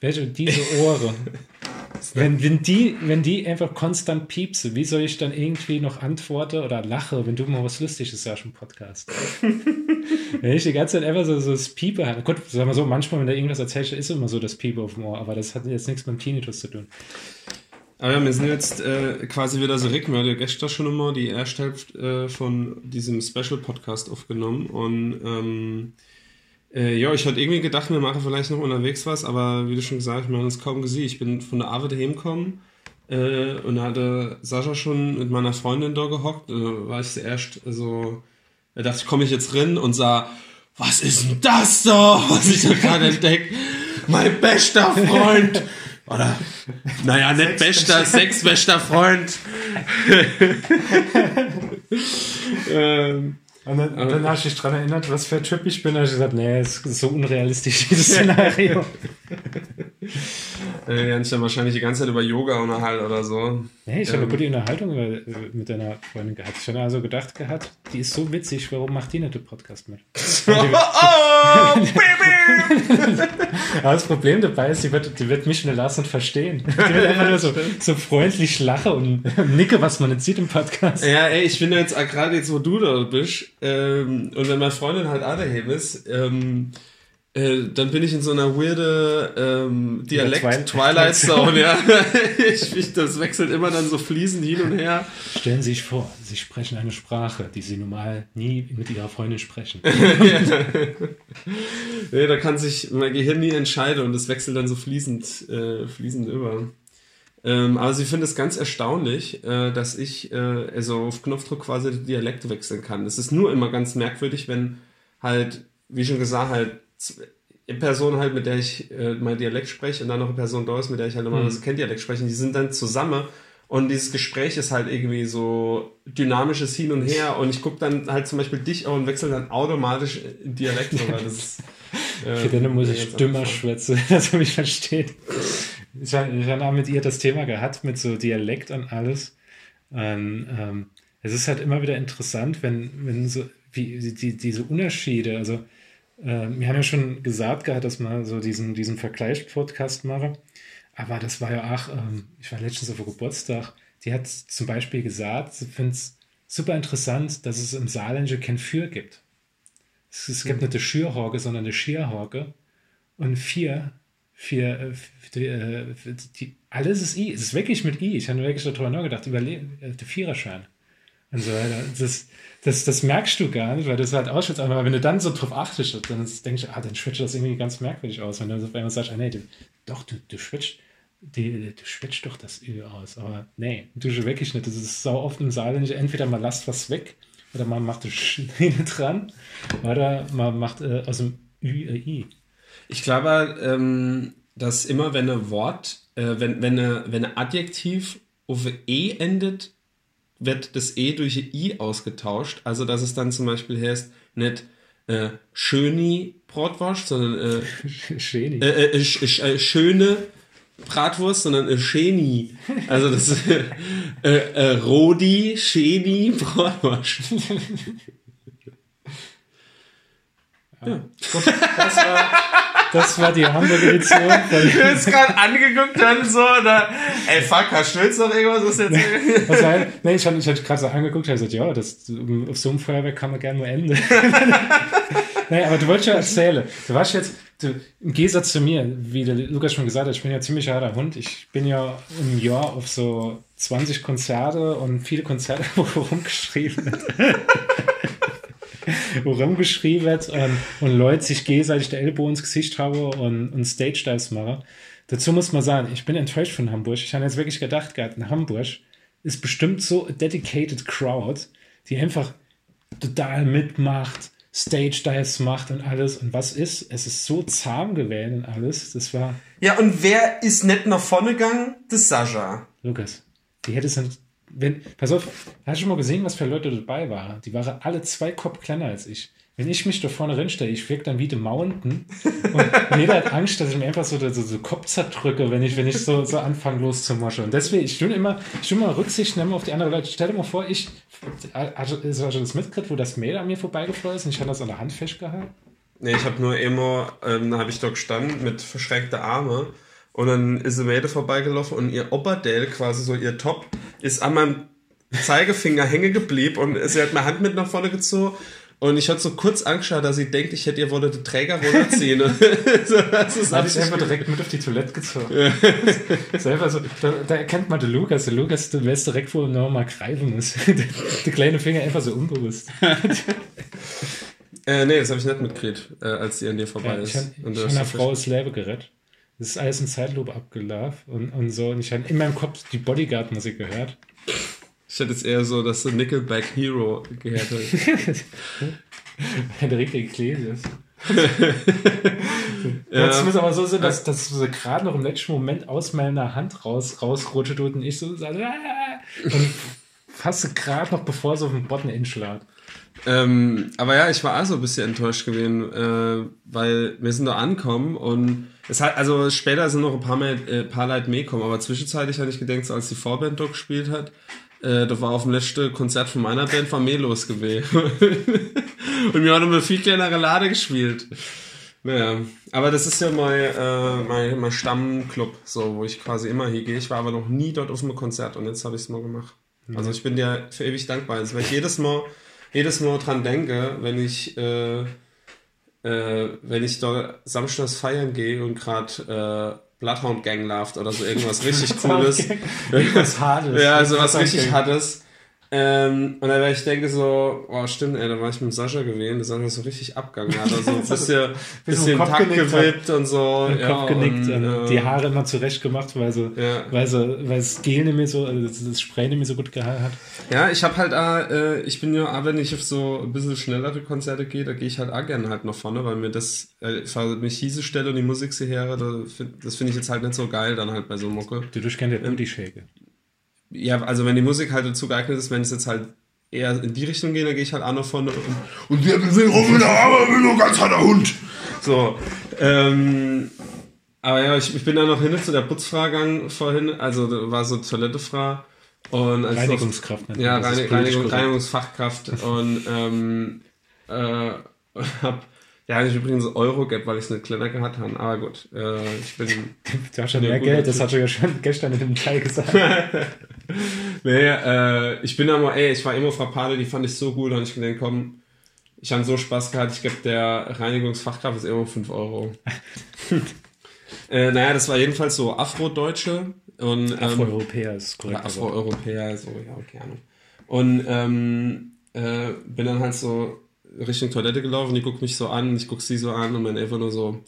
Welche, diese Ohren. wenn, wenn, die, wenn die einfach konstant piepsen, wie soll ich dann irgendwie noch antworten oder lache, wenn du mal was Lustiges sagst im Podcast? wenn ich die ganze Zeit einfach so, so das Piepe habe. Gut, sagen wir so, manchmal, wenn da irgendwas erzählst, ist immer so das Piepe auf dem Ohr, aber das hat jetzt nichts mit dem Tinnitus zu tun. Aber ja, wir sind jetzt äh, quasi wieder so Rick, wir haben ja gestern schon immer die erste Hälfte äh, von diesem Special-Podcast aufgenommen und ähm, äh, ja, ich hatte irgendwie gedacht, wir machen vielleicht noch unterwegs was, aber wie du schon gesagt hast, wir haben uns kaum gesehen. Ich bin von der Arbeit heimgekommen äh, und da hatte Sascha schon mit meiner Freundin da gehockt. Da war ich zuerst so, da dachte ich, komme ich jetzt rein und sah, was ist denn das da, was ich da gerade entdeckt? Mein bester Freund! Oder, naja, nicht bester, sechs bester Freund. ähm, Und dann, und dann hast du dich daran erinnert, was für ein Typ ich bin. Da hast du gesagt, nee, es ist so unrealistisch, dieses Szenario. äh, ja, ich dann wahrscheinlich die ganze Zeit über Yoga unterhalten oder so. Nee, ich habe Ähm. eine gute Unterhaltung mit deiner Freundin gehabt. Ich habe also gedacht gehabt, die ist so witzig, warum macht die nicht den Podcast mit? oh, Baby! Aber das Problem dabei ist, die wird, die wird mich und Lars nicht verstehen. Die wird einfach nur so, so freundlich lachen und nicke, was man nicht sieht im Podcast. Ja, ey, ich finde jetzt, gerade jetzt, wo du da bist, ähm, und wenn meine Freundin halt daheim ist, ähm, äh, dann bin ich in so einer weirde ähm, Dialekt Twi- Twilight Zone, ja. ich, ich, das wechselt immer dann so fließend hin und her. Stellen Sie sich vor, Sie sprechen eine Sprache, die Sie normal nie mit Ihrer Freundin sprechen. Nee, da kann sich mein Gehirn nie entscheiden und das wechselt dann so fließend, äh, fließend über. Ähm, aber sie findet es ganz erstaunlich, äh, dass ich äh, also auf Knopfdruck quasi die Dialekte wechseln kann. Das ist nur immer ganz merkwürdig, wenn halt, wie schon gesagt, halt eine Person halt, mit der ich äh, mein Dialekt spreche und dann noch eine Person ist, mit der ich halt normalerweise kein Dialekt spreche, die sind dann zusammen und dieses Gespräch ist halt irgendwie so dynamisches Hin und Her und ich gucke dann halt zum Beispiel dich auch und wechsle dann automatisch in Dialekt rüber. Das ist, äh, Für den muss ich dümmer schwätzen, dass er mich versteht. Ich habe auch mit ihr das Thema gehabt, mit so Dialekt und alles. Und, ähm, es ist halt immer wieder interessant, wenn, wenn so, wie die, diese Unterschiede, also äh, wir haben ja schon gesagt gehabt, dass man so diesen, diesen Vergleich-Podcast mache. Aber das war ja auch, ähm, ich war letztens auf einem Geburtstag, die hat zum Beispiel gesagt, sie findet es super interessant, dass es im Saarländischen kein Für gibt. Es, es gibt nicht eine Schürhorge, sondern eine Schierhorge. Und vier, vier, äh, die, äh, die, alles ist I. Es ist wirklich mit I. Ich habe wirklich darüber nachgedacht, überleben, äh, der Viererschein. Und so weiter. Das, das, das merkst du gar nicht, weil das halt ausschwitzt. Aber wenn du dann so drauf achtest, dann denkst du, ah, dann schwitzt das irgendwie ganz merkwürdig aus. Wenn du auf einmal sagst, ah, nee, du, doch, du, du schwitzt, die, du schwitzt doch das Ü aus. Aber nee, du wirklich nicht. Das ist sau oft im Saarländischen. Entweder man lasst was weg oder man macht das Schneide dran oder man macht äh, aus dem Ü äh, I. Ich glaube, ähm, dass immer wenn ein Wort, äh, wenn, wenn, eine, wenn ein Adjektiv auf E endet, wird das E durch I ausgetauscht. Also, dass es dann zum Beispiel heißt, nicht äh, schöni Brotwurst, sondern äh, äh, äh, äh, schöne Bratwurst, sondern äh, Scheni. Also das äh, äh, Rodi, Scheni, Bratwurst. Das war, das war die Hamburger Edition. Du hast gerade angeguckt dann so, oder, ey, fuck, hast du jetzt noch irgendwas, was jetzt was war, nee, ich hatte ich gerade so angeguckt, ich habe gesagt, ja, das, auf so einem Feuerwerk kann man gerne mal enden. naja, aber du wolltest ja erzählen. Du warst jetzt, du, im Gegensatz zu mir, wie der Lukas schon gesagt hat, ich bin ja ziemlich harter Hund. Ich bin ja im Jahr auf so 20 Konzerte und viele Konzerte, rumgeschrieben rumgeschrieben wird und, und Leute sich gegenseitig der Ellbogen ins Gesicht haben und, und Stage-Dives machen. Dazu muss man sagen, ich bin enttäuscht von Hamburg. Ich habe jetzt wirklich gedacht, gehabt, in Hamburg ist bestimmt so a dedicated crowd, die einfach total mitmacht, Stage Dives macht und alles. Und was ist? Es ist so zahm gewählt und alles. Das war Ja, und wer ist nicht nach vorne gegangen? Das Sascha. Lukas. Die hätte es. Wenn, pass auf, hast du schon mal gesehen, was für Leute dabei waren? Die waren alle zwei Kopf kleiner als ich. Wenn ich mich da vorne reinstelle, ich wirke dann wie The Mountain. Und jeder hat Angst, dass ich mir einfach so, so, so Kopf zerdrücke, wenn ich, wenn ich so, so anfange loszumoschen. Und deswegen, ich will immer, ich will mal Rücksicht nehmen auf die anderen Leute. Stell dir mal vor, ich, hast du das mitgekriegt, wo das Mail an mir vorbeigeflogen ist und ich habe das an der Hand festgehalten? Nee, ich habe nur immer, ähm, habe ich da gestanden mit verschränkten Arme und dann ist eine Mädel vorbeigelaufen und ihr Opperdale, quasi so ihr Top, ist an meinem Zeigefinger hängen geblieben und sie hat meine Hand mit nach vorne gezogen und ich hatte so kurz Angst, gehabt, dass sie denkt, ich hätte ihr wollte den Träger runterziehen. so, das ist Da habe ich absolut- einfach direkt mit auf die Toilette gezogen. Selber so, da, da erkennt man den Lukas. Der Lukas, du weißt direkt, wo er noch mal greifen muss. der, kleine Finger einfach so unbewusst. Äh, nee, das habe ich nicht mitgekriegt, äh, als die an dir vorbei Ja, ist. ich habe ich du hab hast einer so Frau das Leben gerettet. Das ist alles in Zeitlupe abgelaufen und, und so. Und ich habe in meinem Kopf die Bodyguard-Musik gehört. Ich hätte jetzt eher so, dass du Nickelback Hero gehört hast. Enrique Iglesias. Ja. Jetzt muss aber so sein, dass, dass so gerade noch im letzten Moment aus meiner Hand raus, rausrutscht und ich so sage, "Ah!" und fast gerade noch bevor es auf den Boden inschlägt. Ähm, aber ja, ich war auch so ein bisschen enttäuscht gewesen, äh, weil wir sind da angekommen und es hat, also später sind noch ein paar, mehr, äh, paar Leute mehr gekommen, aber zwischenzeitlich hatte ich gedacht, als die Vorband da gespielt hat, äh, da war auf dem letzten Konzert von meiner Band war mehr los gewesen. und wir haben eine viel kleinere Lade gespielt. Naja, aber das ist ja mein, äh, mein, mein Stammclub, so, wo ich quasi immer hingehe. Ich war aber noch nie dort auf einem Konzert und jetzt habe ich es mal gemacht. Also ich bin dir für ewig dankbar. Also, weil ich jedes Mal, jedes Mal dran denke, wenn ich, äh, äh, wenn ich da samstags feiern gehe und gerade äh, Bloodhound Gang läuft oder so irgendwas richtig Cooles. Irgendwas Hartes. Ja, so was richtig. Hartes. Ähm, und dann werde ich denke so, oh stimmt, ey, da war ich mit Sascha gewesen, der Sascha so richtig abgegangen, hat also ein bisschen, bisschen Kopf Takt gewippt und so. Den Kopf genickt, und, und äh, die Haare immer zurecht gemacht, weil so, Ja. weil so, weil das Gel nicht mehr so, also das, Spray nicht mehr so gut gehalten hat. Ja, ich habe halt, äh, ich bin ja, auch wenn ich auf so ein bisschen schnellere Konzerte gehe, da gehe ich halt auch gerne halt nach vorne, weil mir das, äh, ich fahre mich diese Stelle und die Musik sie her, da find, das finde ich jetzt halt nicht so geil dann halt bei so Mucke. Du durchkennst ja Booty Shake. Ja, also wenn die Musik halt dazu geeignet ist, wenn es jetzt halt eher in die Richtung geht, dann gehe ich halt auch nach vorne und, und wir bewegen rum in der Arme, ich bin so ein ganz harter Hund. So, ähm, aber ja, ich, ich bin dann noch hin zu der Putzfrau gegangen vorhin, also da war so Toilettefrau und als Reinigungskraft. natürlich, ja, das ist Reini- politisch Reinigung. Reinigungsfachkraft und ähm, äh, hab ja ich übrigens Euro gehabt, weil ich es nicht kleiner gehabt habe, aber gut, äh, ich bin Du hast schon mehr Geld, das natürlich. hast du ja schon gestern in dem Teil gesagt. nee, äh, ich bin aber, ey, ich war immer Frappade, die fand ich so gut und ich gedacht, komm, ich habe so Spaß gehabt, ich glaube, der Reinigungsfachkraft ist immer 5 Euro. äh, naja, das war jedenfalls so Afrodeutsche und ähm, Afroeuropäer ist korrekt. Aber- Afro-Europäer, so, ja, keine Ahnung. Und ähm, äh, bin dann halt so Richtung Toilette gelaufen, die guckt mich so an, ich guck sie so an und bin einfach nur so,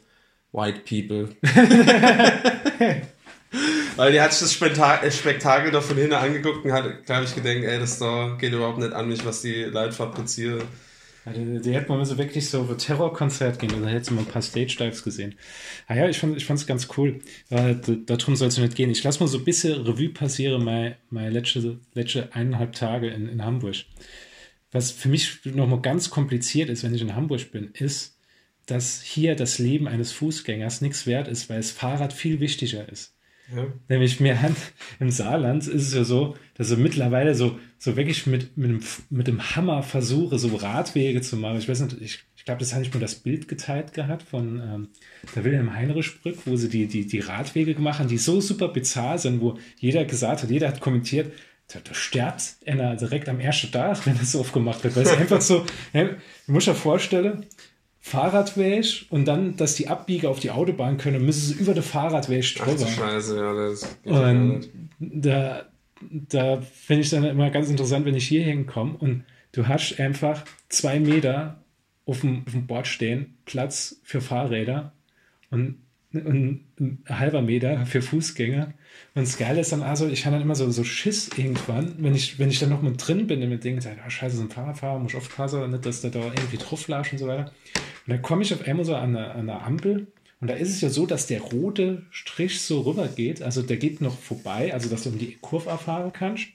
White People. Weil die hat sich das äh, Spektakel da von hinten angeguckt und hat, glaube ich, gedacht, ey, das da geht überhaupt nicht an mich, was die Leute fabrizieren. Ja, die, die hätten mal so wirklich so ein Terrorkonzert gehen, dann hätten wir ein paar Stage-Dives gesehen. Ah ja, ich fand ich fand's ganz cool. Äh, darum soll es nicht gehen. Ich lasse mal so ein bisschen Revue passieren, meine, meine letzte, letzte eineinhalb Tage in, in Hamburg. Was für mich nochmal ganz kompliziert ist, wenn ich in Hamburg bin, ist, dass hier das Leben eines Fußgängers nichts wert ist, weil das Fahrrad viel wichtiger ist. Ja. Nämlich mir hat, im Saarland ist es ja so, dass ich mittlerweile so, so wirklich mit, mit, dem, mit dem Hammer versuche, so Radwege zu machen. Ich weiß nicht, ich, ich glaube, das habe ich mir das Bild geteilt gehabt von ähm, der Wilhelm Heinrich Brück, wo sie die, die, die Radwege gemacht haben, die so super bizarr sind, wo jeder gesagt hat, jeder hat kommentiert, da, stirbt einer direkt am ersten Tag, wenn das so aufgemacht wird. Weil es einfach so, ja, du musst dir vorstellen, Fahrradweg und dann, dass die Abbieger auf die Autobahn können, müssen sie über den Fahrradweg Ach drüber. Scheiße, ja, das Und da, da finde ich dann immer ganz interessant, wenn ich hier hinkomme und du hast einfach zwei Meter auf dem, auf dem Board stehen, Platz für Fahrräder und, ein halber Meter für Fußgänger. Und das Geile ist dann also, ich habe dann immer so, so Schiss irgendwann, wenn ich, wenn ich dann noch mit drin bin in dem Ding, sage, ah, scheiße, so ein Fahrradfahrer, muss ich aufpassen, nicht, dass der da irgendwie drauf latscht und so weiter. Und dann komme ich auf einmal so an eine, an eine Ampel und da ist es ja so, dass der rote Strich so rüber geht, also der geht noch vorbei, also dass du um die Kurve erfahren kannst.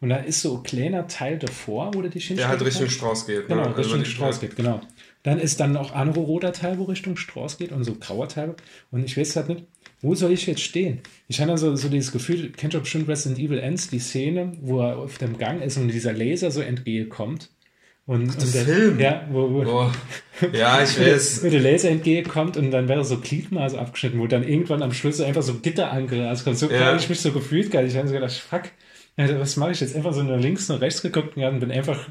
Und da ist so ein kleiner Teil davor, wo du dich Der hinstellen halt Richtung. Strauß geht. Genau, ne? Also Richtung die- Strauß geht, genau. Dann ist dann noch andere roter Teil, wo Richtung Strauß geht und so grauer Teil. Und ich weiß halt nicht, wo soll ich jetzt stehen? Ich habe dann so, so dieses Gefühl, kennt ihr bestimmt Resident Evil Ends, die Szene, wo er auf dem Gang ist und dieser Laser so entgegenkommt. Und, und der Film? Ja, wo, wo, Oh. Ja, ich weiß. wo der Laser entgegenkommt und dann wäre so Gliedmaße abgeschnitten, wo dann irgendwann am Schluss einfach so Gitter angelassen kommt. So Ja. habe ich mich so gefühlt, geil. Ich habe so gedacht, fuck, was mache ich jetzt? Einfach so nach links und rechts geguckt und bin einfach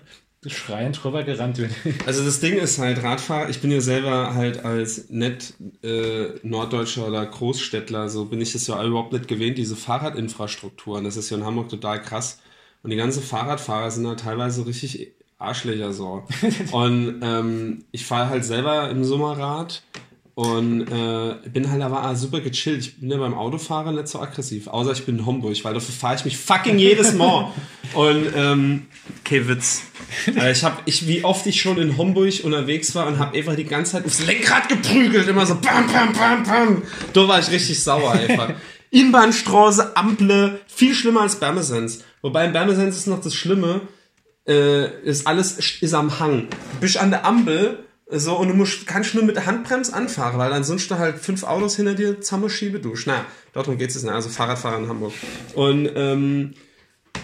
schreiend drüber gerannt. Also das Ding ist halt Radfahrer, ich bin ja selber halt als nett äh, Norddeutscher oder Großstädtler, so bin ich es ja überhaupt nicht gewöhnt, diese Fahrradinfrastruktur. Und das ist ja in Hamburg total krass. Und die ganzen Fahrradfahrer sind halt teilweise richtig Arschlöcher so. Und ähm, ich fahre halt selber im Sommerrad und äh, bin halt aber super gechillt. Ich bin ja beim Autofahren nicht so aggressiv, außer ich bin in Homburg, weil dafür fahre ich mich fucking jedes Mal. Und ähm, okay, Witz. Äh, ich habe, ich, wie oft ich schon in Homburg unterwegs war und habe einfach die ganze Zeit aufs Lenkrad geprügelt, immer so bam, bam, bam, bam. Da war ich richtig sauer einfach. Inbahnstraße, Ample, viel schlimmer als Bermesens. Wobei in Bermesens ist noch das Schlimme, äh, ist alles ist am Hang. Bist an der Ampel so und du musst kannst nur mit der Handbremse anfahren, weil ansonsten halt fünf Autos hinter dir zusammen schiebe du. Na, darum geht's jetzt nicht. Also Fahrradfahrer in Hamburg. Und ähm,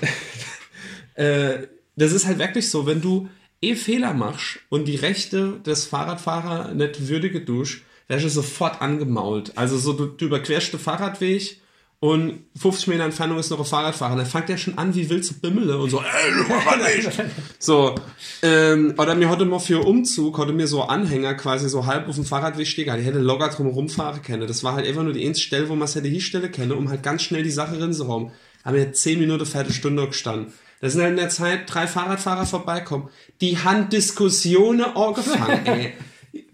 äh, das ist halt wirklich so, wenn du eh Fehler machst und die Rechte des Fahrradfahrer nicht würdige dusch, wärst du sofort angemault. Also so, du, du überquerst den Fahrradweg und 50 Meter Entfernung ist noch ein Fahrradfahrer. Dann fängt der schon an, wie wild zu bimmeln und so, ey, du nicht. So, ähm, oder mir heute mal für Umzug, heute mir so Anhänger quasi so halb auf dem Fahrradweg stehen, die hätte locker drum rumfahren können. Das war halt einfach nur die einzige Stelle, wo man es hätte hinstellen können, um halt ganz schnell die Sache rinzuhauen. Haben wir 10 Minuten, Viertelstunde gestanden. Da sind halt in der Zeit drei Fahrradfahrer vorbeikommen. Die haben Diskussionen angefangen, ey.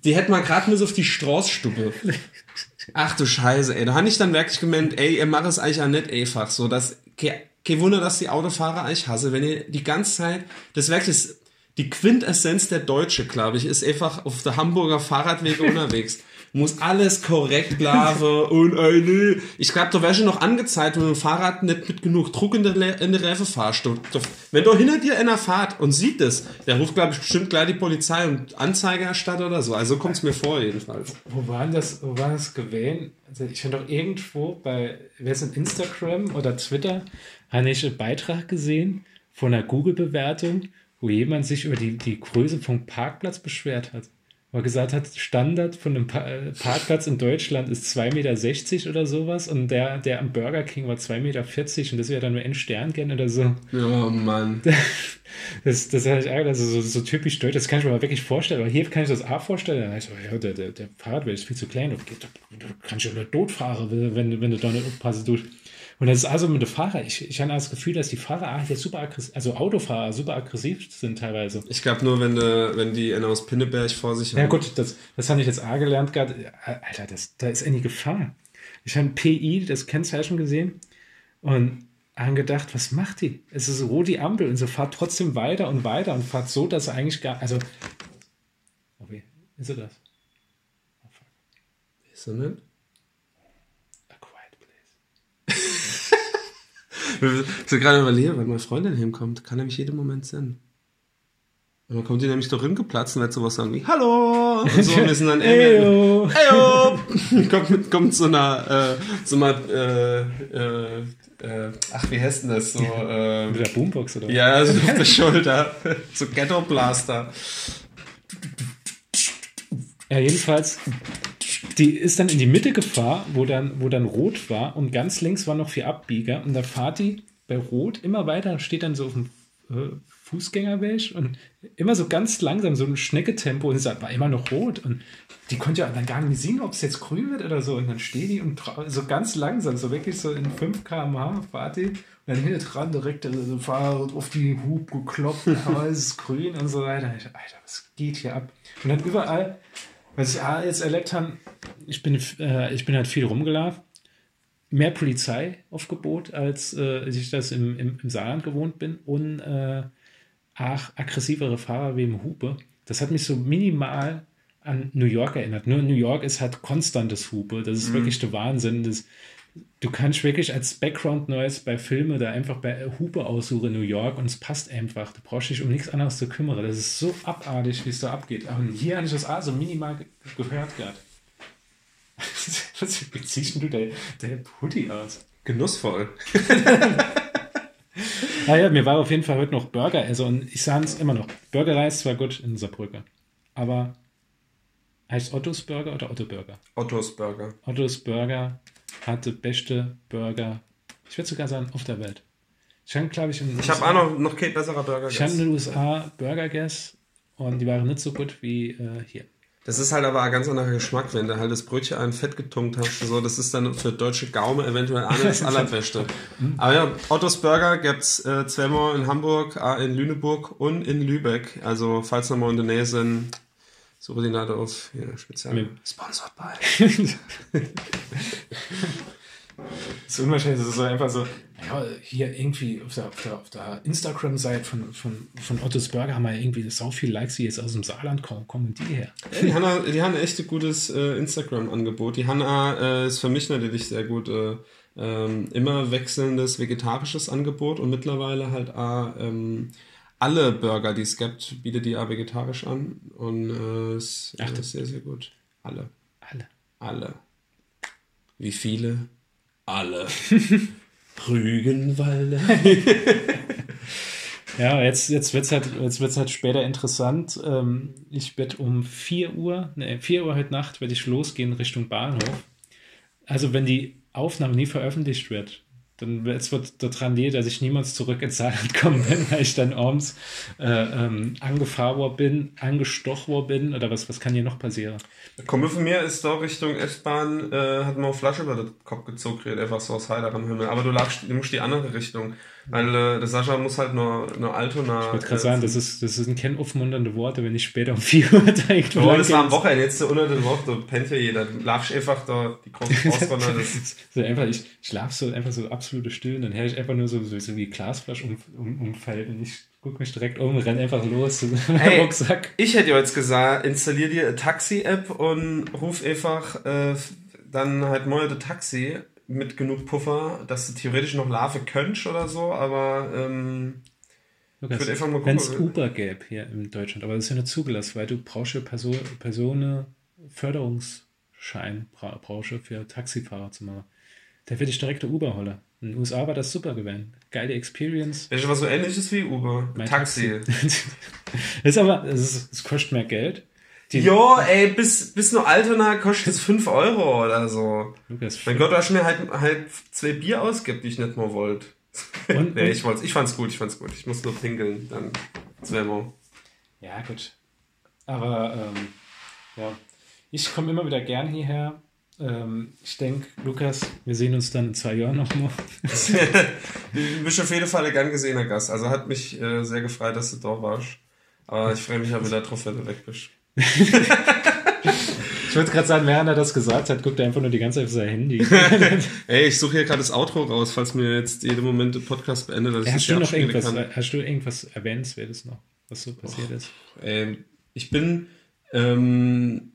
Die hätten mal gerade nur so auf die Straßstube. Ach du Scheiße, ey. Da habe ich dann wirklich gemeint, ey, ihr macht es eigentlich auch nicht einfach. So, dass, kein, kein Wunder, dass die Autofahrer eigentlich hasse, wenn ihr die ganze Zeit, das ist wirklich die Quintessenz der Deutsche, glaube ich, ist einfach auf der Hamburger Fahrradwege unterwegs. Muss alles korrekt laufen und ey, nee. Ich glaube, da wärst du noch angezeigt, wenn du ein Fahrrad nicht mit genug Druck in der, Le- in der Reife fahrst. Wenn du hinter dir einer fahrt und sieht es, der ruft, glaube ich, bestimmt gleich die Polizei und Anzeige erstattet oder so. Also kommt es mir vor, jedenfalls. Wo war denn das, wo war das gewesen? Also ich habe doch irgendwo bei, wer ist in Instagram oder Twitter, habe ich einen Beitrag gesehen von einer Google-Bewertung, wo jemand sich über die, die Größe vom Parkplatz beschwert hat. Wo er gesagt hat, Standard von einem äh, Parkplatz in Deutschland ist 2,60 Meter oder sowas und der, der am Burger King war 2,40 Meter und das wäre dann nur ein Stern gern oder so. Oh Mann. Das, das hatte ich also so, so typisch deutsch, das kann ich mir mal wirklich vorstellen, aber hier kann ich das auch vorstellen. Dann ich so, ja, der, der, der Fahrradweg ist viel zu klein, du, du kannst ja nur tot fahren, wenn, wenn du da nicht aufpassen tust. Und das ist also mit den Fahrern, ich, ich habe das Gefühl, dass die Fahrer ah, jetzt super aggressiv, also Autofahrer super aggressiv sind teilweise. Ich glaube nur, wenn, de, wenn die einer aus Pinneberg vor sich Ja gut, das, das habe ich jetzt A gelernt gerade. Alter, das, da ist eine Gefahr. Ich habe ein PI, das Kennzeichen gesehen und haben gedacht, was macht die? Es ist rot die Ampel und sie fahrt trotzdem weiter und weiter und fahrt so, dass sie eigentlich gar, also, okay, ist sie das? Oh, fuck. Ist er nicht? A quiet place. Ich so gerade überlegen, wenn meine Freundin hinkommt, kann er mich jeden Moment sehen. Und dann kommt die nämlich doch hingeplatzt und wird sowas sagen wie Hallo! Und so, wir sind dann Eyo. Eyo! kommt, mit, kommt so einer, äh, so mal, äh, äh, ach, wie heißt denn das? So, äh, Mit der Boombox oder? ja, so auf der Schulter. So Ghetto Blaster. Ja, jedenfalls, die ist dann in die Mitte gefahren, wo dann, wo dann rot war und ganz links war noch vier Abbieger und da fahrt die bei rot immer weiter, steht dann so auf dem, äh, Fußgängerweg und immer so ganz langsam, so ein Schnecketempo und es war immer noch rot und die konnte ja dann gar nicht sehen, ob es jetzt grün wird oder so und dann steht die und so ganz langsam, so wirklich so in 5 km/h fahrt die und dann hinter dran direkt so Fahrrad auf die Hub gekloppt, aber es ist grün und so weiter. Ich, Alter, was geht hier ab? Und dann überall, was ich jetzt erlebt habe, ich bin, äh, ich bin halt viel rumgelaufen mehr Polizeiaufgebot, als äh, ich das im, im, im Saarland gewohnt bin und äh, auch aggressivere Fahrer wie im Hupe. Das hat mich so minimal an New York erinnert. Nur New York ist halt konstantes Hupe. Das ist wirklich der Wahnsinn. Das, du kannst wirklich als Background Noise bei Filmen da einfach bei Hupe aussuchen in New York und es passt einfach. Du brauchst dich um nichts anderes zu kümmern. Das ist so abartig, wie es da abgeht. Und hier habe ich das auch so minimal ge gehört gerade. Was ziehst denn du der, der aus? Genussvoll. Naja, mir war auf jeden Fall heute noch Burger essen und ich sage es immer noch. Burgerreis zwar gut in Saarbrücken, aber heißt Ottos Burger oder Otto Burger? Ottos Burger. Ottos Burger hatte beste Burger, ich würde sogar sagen, auf der Welt. Ich habe, glaube ich, in Ich habe auch noch, noch kein besserer Burger ich habe in den. USA Burger gegessen und die waren nicht so gut wie äh, hier. Das ist halt aber ein ganz anderer Geschmack, wenn du halt das Brötchen an Fett getunkt hast. So, das ist dann für deutsche Gaume eventuell nicht das Allerbeste. Aber ja, Ottos Burger gibt's äh, zweimal in Hamburg, auch in Lüneburg und in Lübeck. Also, falls noch mal in der Nähe sind, suche die Leute auf speziell. Mit- Sponsored by. Das ist unwahrscheinlich, das ist so einfach so, ja, hier irgendwie auf der, der, der Instagram-Seite von, von, von Ottos Burger haben wir irgendwie so viel Likes, die jetzt aus dem Saarland kommen. Kommen die her? Die haben, auch- die haben echt ein gutes äh, Instagram-Angebot. Die haben auch, äh, ist für mich natürlich sehr gut, äh, ähm, immer wechselndes vegetarisches Angebot und mittlerweile halt auch, ähm, alle Burger, die es gibt, bietet die auch vegetarisch an und äh, ist, Ach, äh, ist sehr, sehr gut. Alle. Alle. Alle. Wie viele? Alle. Rügenwalder. Ja, jetzt, jetzt wird es halt, halt später interessant. Ähm, ich werde um 4 Uhr, ne, 4 Uhr heute Nacht werde ich losgehen Richtung Bahnhof. Also wenn die Aufnahme nie veröffentlicht wird, dann wird- es wird daran liegen, dass ich niemals zurück ins Saarland kommen bin, weil ich dann abends äh, ähm, angefahren bin, angestochen bin oder was, was kann hier noch passieren? Kumpel von mir ist da Richtung S-Bahn, äh, hat mal eine Flasche über den Kopf gezogen, einfach so aus heiterem Himmel. Aber du, lagst, du musst die andere Richtung. Weil äh, der Sascha muss halt nur, nur Altona. Ich wollte gerade sagen, das ist, das sind keine aufmunternde Worte, wenn ich später um 4 Uhr direkt Oh, das war am Wochenende, jetzt so unter der Woche, da pennt ja jeder. Du lagst einfach da die große Faustronner. Das, So einfach, ich schlafe so einfach so absolute Still und dann höre ich einfach nur so, so, so wie Glasflasch um, um, umfällt und ich gucke mich direkt um, renn einfach los zu meinem Ey. Rucksack. ich hätte jetzt gesagt, installier dir eine Taxi-App und ruf einfach äh, dann halt mal das Taxi mit genug Puffer, dass du theoretisch noch Larve könntest oder so, aber ähm, Lukas, würd einfach mal gucken, wenn es? Uber gäbe hier in Deutschland, aber das ist ja nicht zugelassen, weil du brauchst ja Person, Personen Förderungsschein bra brauchst du für Taxifahrer zu machen. Da würde ich direkt der Uber holen. In den USA war das super gewesen. Geile Experience. ist was so ähnliches wie Uber. Mein Taxi. das ist aber, es kostet mehr Geld. Die, Jo, ey, bis, bis nur Altona kostet es 5 Euro oder so. Lukas, Mein Gott, du hast mir halt, halt zwei Bier ausgibt, die ich nicht mal wollte. Und- nee, ich, wollt's, ich fand's gut, ich fand's gut. Ich muss nur pinkeln, dann zweimal. Ja, gut. Aber ähm, ja, ich komme immer wieder gern hierher. Ähm, ich denke, Lukas, wir sehen uns dann in zwei Jahren nochmal. Du bist auf jeden Fall ein gern gesehener Gast. Also hat mich äh, sehr gefreut, dass du da warst. Aber ich freue mich ja wieder drauf, wenn du weg bist. Ich würde gerade sagen, während er das gesagt hat, guckt er einfach nur die ganze Zeit auf sein Handy. Ey, ich suche hier gerade das Outro raus, falls mir jetzt jeden Moment der Podcast beendet. Dass ich hast, du noch irgendwas, hast du irgendwas Erwähnenswertes noch, was so passiert ist? Ähm, ich bin, ähm,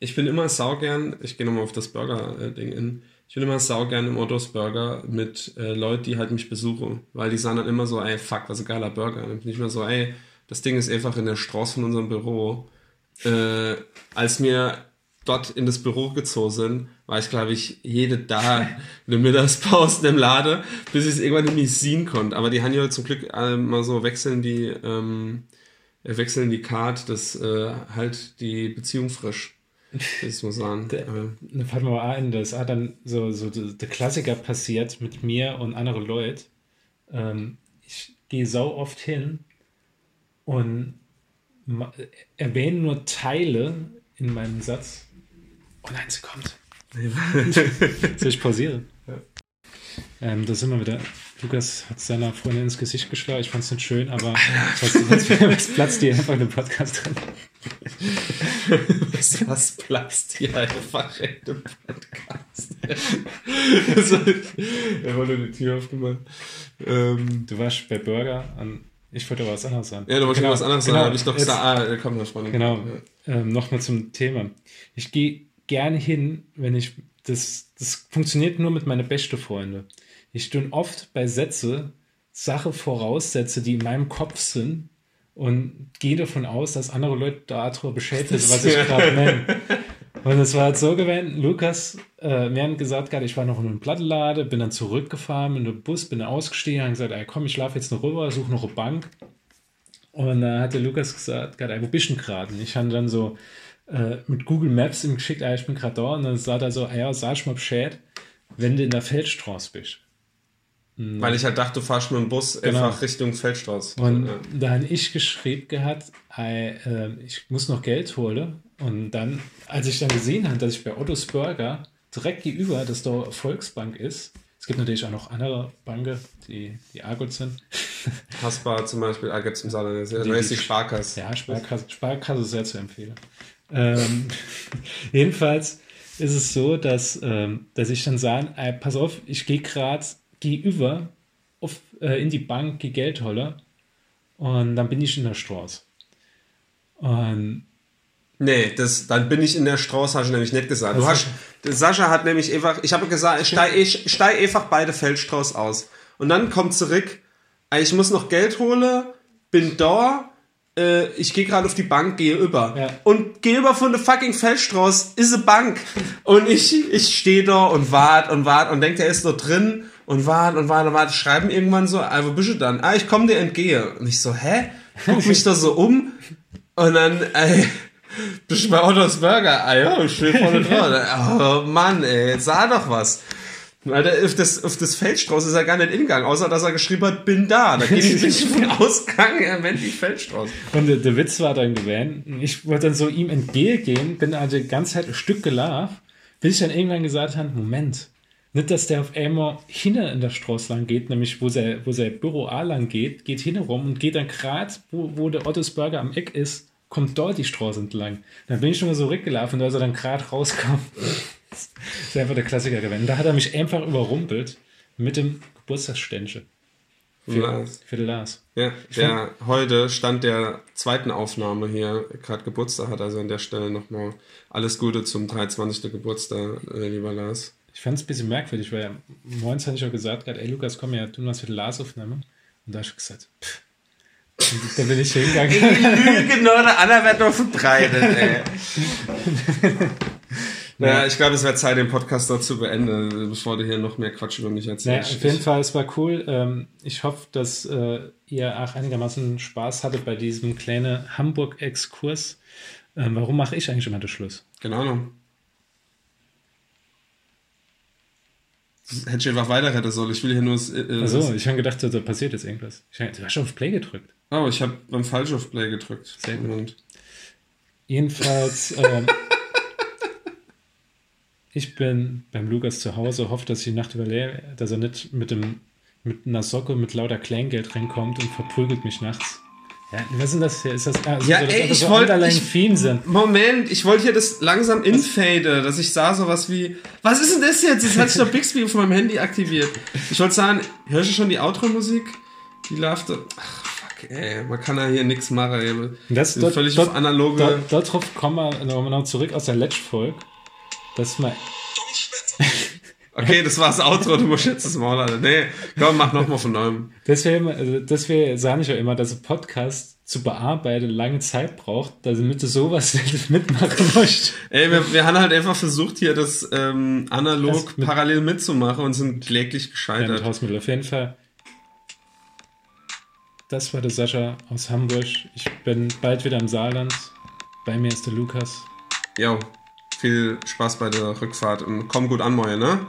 ich bin immer saugern, ich gehe nochmal auf das Burger-Ding in, ich bin immer saugern im Ottos Burger mit äh, Leuten, die halt mich besuchen, weil die sagen dann immer so, ey, fuck, was ein geiler Burger. Und ich immer so, ey, das Ding ist einfach in der Straße von unserem Büro. Äh, als mir dort in das Büro gezogen sind, war ich, glaube ich, jede da in der Mittagspause im Lade, bis ich es irgendwann nicht sehen konnte. Aber die haben ja zum Glück äh, mal so wechseln die, ähm, äh, wechseln die Card, das äh, halt die Beziehung frisch. Das muss sagen. Der- Aber, Da fällt mir mal ein, dass hat dann so, so der Klassiker passiert mit mir und anderen Leuten. Ähm, ich gehe sau oft hin und erwähne nur Teile in meinem Satz. Oh nein, sie kommt. Soll ich pausieren? Ähm, da sind wir wieder. Lukas hat seiner Freundin ins Gesicht geschlagen. Ich fand es nicht schön, aber was, platzt dir einfach in dem Podcast drin? Was, was platzt hier einfach in dem Podcast? er wollte die Tür aufgemacht. Ähm, Du warst bei Burger und ich wollte aber was anderes sagen. ja, du wolltest Genau, was anderes genau, sagen. Habe ich doch jetzt- gesagt, ah, da kommt noch spannend. Genau. Ähm, Nochmal zum Thema. Ich gehe gerne hin, wenn ich. Das, das funktioniert nur mit meinen besten Freunden. Ich tue oft bei Sätze Sache voraussetze, die in meinem Kopf sind und gehe davon aus, dass andere Leute darüber Bescheid wissen, was ich gerade nenne. Und es war halt so gewesen, Lukas, äh, mir haben gesagt, gerade ich war noch in einem Plattenlade, bin dann zurückgefahren mit dem Bus, bin ausgestiegen, haben gesagt, ey, komm, ich schlafe jetzt noch rüber, suche noch eine Bank. Und da hat der Lukas gesagt, gerade, ey, wo bist du denn gerade? Und ich habe dann so äh, mit Google Maps ihm geschickt, ey, ich bin gerade da. Und dann sagt er so, ey, ja, sag ich mal Bescheid, wenn du in der Feldstraße bist. Weil ich halt dachte, du fahrst mit dem Bus Genau. einfach Richtung Feldstraße. Und ja. da habe ich geschrieben gehabt, ey, äh, ich muss noch Geld holen. Und dann, als ich dann gesehen habe, dass ich bei Ottos Burger direkt gegenüber, dass da Volksbank ist, es gibt natürlich auch noch andere Banken, die, die Argut sind. Haspa zum Beispiel, ah, gibt es im Saarland. Da Die- ist die Sparkasse. Ja, Sparkasse, Sparkasse sehr zu empfehlen. Ähm, jedenfalls ist es so, dass, ähm, dass ich dann sage, ey, pass auf, ich gehe gerade gegenüber auf, äh, in die Bank, gehe Geld holen und dann bin ich in der Straße. Und Nee, das, dann bin ich in der Straße, hast du nämlich nicht gesagt. Du hast, der Sascha hat nämlich einfach, ich habe gesagt, ich steig, ich steig einfach beide Feldstraße aus. Und dann kommt zurück, ey, ich muss noch Geld holen, bin da, äh, ich gehe gerade auf die Bank, gehe über. Ja. Und gehe über von der fucking Feldstraße, ist eine Bank. Und ich, ich stehe da und wart und wart und denkt, er ist noch drin und wart und wart und wart. Schreiben irgendwann so, ah, wo bist du dann? Ah, ich komme dir entgehe. Und ich so, hä? Guck mich da so um und dann, ey, bist bei Ottos Burger? Ah ja, ich stehe vorne dran. Oh Mann, ey, sah doch was. Alter, auf das, auf das Feldstrauß ist er gar nicht ingegangen, außer dass er geschrieben hat, bin da. Da bin ich bin ich von ausgegangen, er nennt die Feldstrauß. Und der, der Witz war dann gewesen, ich wollte dann so ihm entgegengehen, bin also die ganze Zeit ein Stück gelaufen, bis ich dann irgendwann gesagt habe, Moment, nicht, dass der auf einmal hinten in der Straße lang geht, nämlich wo sein, wo sein Büro A lang geht, geht hinten rum und geht dann gerade, wo, wo der Ottos Burger am Eck ist, kommt dort die Straße entlang. Dann bin ich schon mal so rückgelaufen, als er dann gerade rauskam. Das ist einfach der Klassiker gewesen. Da hat er mich einfach überrumpelt mit dem Geburtstagsständchen. Für, Lars. für den Lars. Ja, der heute stand der zweiten Aufnahme hier gerade Geburtstag hat, also an der Stelle nochmal alles Gute zum 23. Geburtstag, äh, lieber Lars. Ich fand es ein bisschen merkwürdig, weil morgens hatte ich auch gesagt, gerade, ey Lukas, komm her, tun was für die Lars aufnehmen. Und da habe ich gesagt, pff. Dann bin ich hingegangen. genau, der Anna wird noch verbreitet, ey. naja, ich glaube, es wäre Zeit, den Podcast dort zu beenden, bevor du hier noch mehr Quatsch über mich naja, erzählst. auf jeden Fall, es war cool. Ähm, ich hoffe, dass äh, ihr auch einigermaßen Spaß hattet bei diesem kleinen Hamburg-Exkurs. Ähm, warum mache ich eigentlich immer den Schluss? Keine Ahnung. Hätte ich einfach weiterretten sollen. Ich will hier nur. Äh, äh, Also, das- ich habe gedacht, da passiert jetzt irgendwas. Ich hab, du hast schon auf Play gedrückt. Oh, ich habe beim falsch auf Play gedrückt. Sehr gut. Und Jedenfalls, ähm, ich bin beim Lukas zu Hause, hoffe, dass ich die Nacht überlebe, dass er nicht mit, dem, mit einer Socke mit lauter Kleingeld reinkommt und verprügelt mich nachts. Ja, was ist denn das hier? Ist das, ah, Ja, so, dass ey, ich so wollt- underlying ich- Themen sind. Moment, ich wollte hier das langsam infade, dass ich sah sowas wie, was ist denn das jetzt? Jetzt hat sich doch Bixby auf meinem Handy aktiviert. Ich wollte sagen, hörst du schon die Outro-Musik? Die läuft so, ach fuck, ey, man kann ja hier nichts machen, ey. Das, sind völlig auf analoge, Dort, dort drauf kommen wir noch, noch zurück aus der Let's-Folge. Das mal, okay, das war das Outro, du musst jetzt das Maul, Alter. Nee, komm, mach nochmal von neuem. deswegen, also deswegen sage ich ja immer, dass ein Podcast zu bearbeiten lange Zeit braucht, damit du sowas mitmachen musst. Ey, wir, wir haben halt einfach versucht, hier das ähm, analog Das mit- parallel mitzumachen und sind kläglich Ja, mit gescheitert. Hausmittel. Auf jeden Fall. Das war der Sascha aus Hamburg. Ich bin bald wieder im Saarland. Bei mir ist der Lukas. Jo, viel Spaß bei der Rückfahrt und komm gut an, Moje, ne?